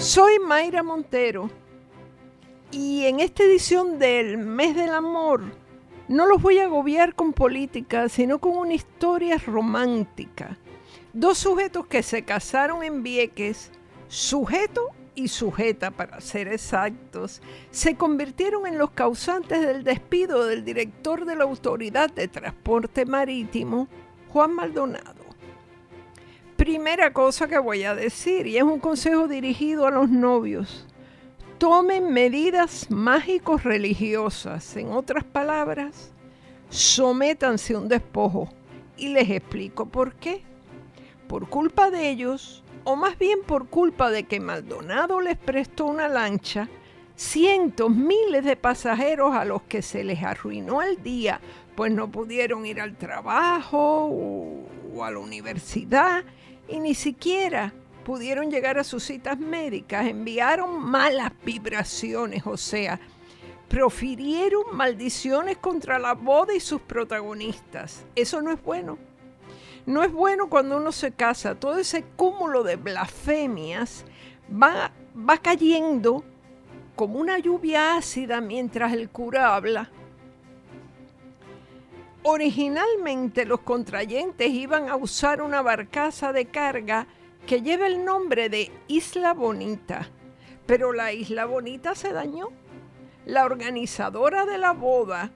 Soy Mayra Montero y en esta edición del Mes del Amor no los voy a agobiar con política, sino con una historia romántica. Dos sujetos que se casaron en Vieques, sujeto y sujeta para ser exactos, se convirtieron en los causantes del despido del director de la Autoridad de Transporte Marítimo, Juan Maldonado. Primera cosa que voy a decir, y es un consejo dirigido a los novios. Tomen medidas mágicos religiosas. En otras palabras, sométanse a un despojo. Y les explico por qué. Por culpa de ellos, o más bien por culpa de que Maldonado les prestó una lancha, cientos, miles de pasajeros a los que se les arruinó el día, pues no pudieron ir al trabajo o, o a la universidad y ni siquiera pudieron llegar a sus citas médicas, enviaron malas vibraciones, o sea, profirieron maldiciones contra la boda y sus protagonistas. Eso no es bueno. No es bueno cuando uno se casa. Todo ese cúmulo de blasfemias va, va cayendo como una lluvia ácida mientras el cura habla Originalmente los contrayentes iban a usar una barcaza de carga que lleva el nombre de Isla Bonita, pero la Isla Bonita se dañó. La organizadora de la boda,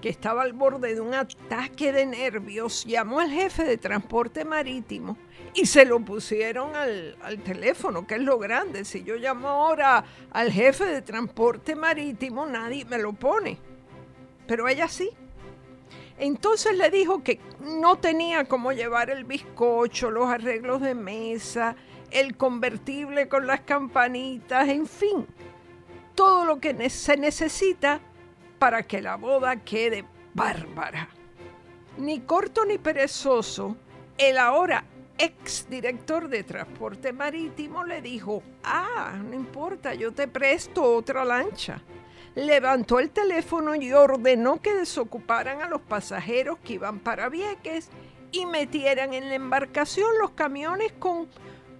que estaba al borde de un ataque de nervios, llamó al jefe de transporte marítimo y se lo pusieron al, teléfono, que es lo grande. Si yo llamo ahora al jefe de transporte marítimo, nadie me lo pone. Pero ella sí. Entonces le dijo que no tenía cómo llevar el bizcocho, los arreglos de mesa, el convertible con las campanitas, en fin, todo lo que se necesita para que la boda quede bárbara. Ni corto ni perezoso, el ahora ex director de transporte marítimo le dijo, ah, no importa, yo te presto otra lancha levantó el teléfono y ordenó que desocuparan a los pasajeros que iban para Vieques y metieran en la embarcación los camiones con,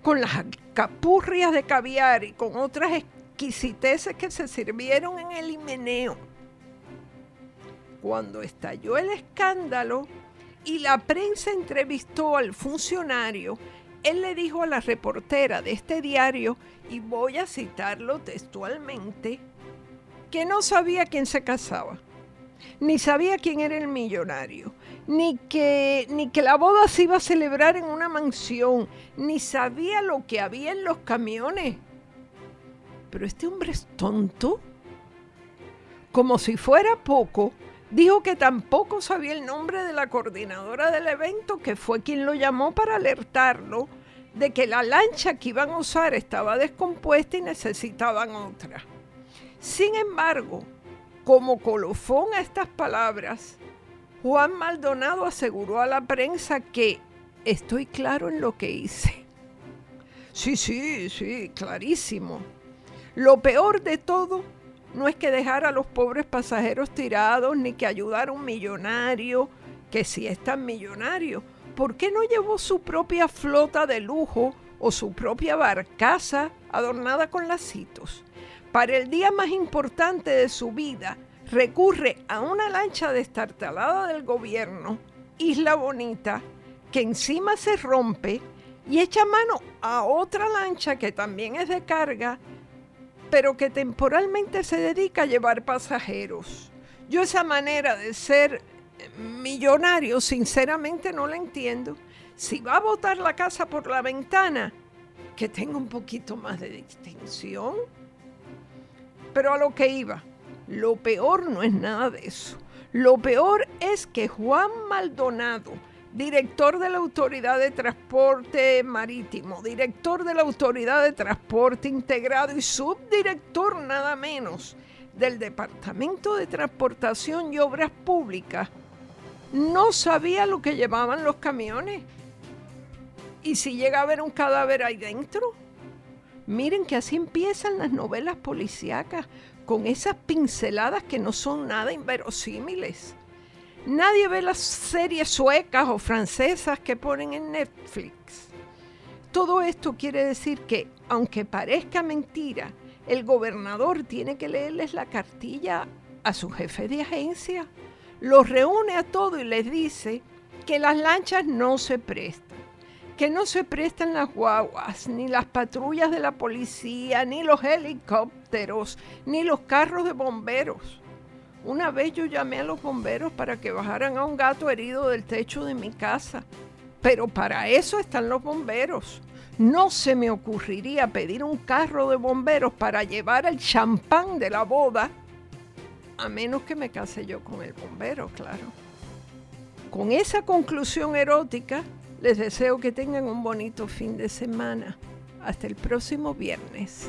con las capurrias de caviar y con otras exquisiteces que se sirvieron en el himeneo. Cuando estalló el escándalo y la prensa entrevistó al funcionario, él le dijo a la reportera de este diario, y voy a citarlo textualmente, que no sabía quién se casaba, ni sabía quién era el millonario, ni que, ni que la boda se iba a celebrar en una mansión, ni sabía lo que había en los camiones. Pero este hombre es tonto. Como si fuera poco, dijo que tampoco sabía el nombre de la coordinadora del evento, que fue quien lo llamó para alertarlo de que la lancha que iban a usar estaba descompuesta y necesitaban otra. Sin embargo, como colofón a estas palabras, Juan Maldonado aseguró a la prensa que estoy claro en lo que hice. Sí, sí, sí, clarísimo. Lo peor de todo no es que dejar a los pobres pasajeros tirados ni que ayudar a un millonario, que si es tan millonario, ¿por qué no llevó su propia flota de lujo o su propia barcaza adornada con lacitos? Para el día más importante de su vida, recurre a una lancha destartalada del gobierno, Isla Bonita, que encima se rompe y echa mano a otra lancha que también es de carga, pero que temporalmente se dedica a llevar pasajeros. Yo esa manera de ser millonario, sinceramente no la entiendo. Si va a botar la casa por la ventana, que tenga un poquito más de distinción. Pero a lo que iba, lo peor no es nada de eso. Lo peor es que Juan Maldonado, director de la Autoridad de Transporte Marítimo, director de la Autoridad de Transporte Integrado y subdirector nada menos del Departamento de Transportación y Obras Públicas, no sabía lo que llevaban los camiones. ¿Y si llega a haber un cadáver ahí dentro? Miren que así empiezan las novelas policíacas, con esas pinceladas que no son nada inverosímiles. Nadie ve las series suecas o francesas que ponen en Netflix. Todo esto quiere decir que, aunque parezca mentira, el gobernador tiene que leerles la cartilla a su jefe de agencia, los reúne a todos y les dice que las lanchas no se prestan, que no se prestan las guaguas, ni las patrullas de la policía, ni los helicópteros, ni los carros de bomberos. Una vez yo llamé a los bomberos para que bajaran a un gato herido del techo de mi casa, pero para eso están los bomberos. No se me ocurriría pedir un carro de bomberos para llevar el champán de la boda, a menos que me case yo con el bombero, claro. Con esa conclusión erótica, les deseo que tengan un bonito fin de semana. Hasta el próximo viernes.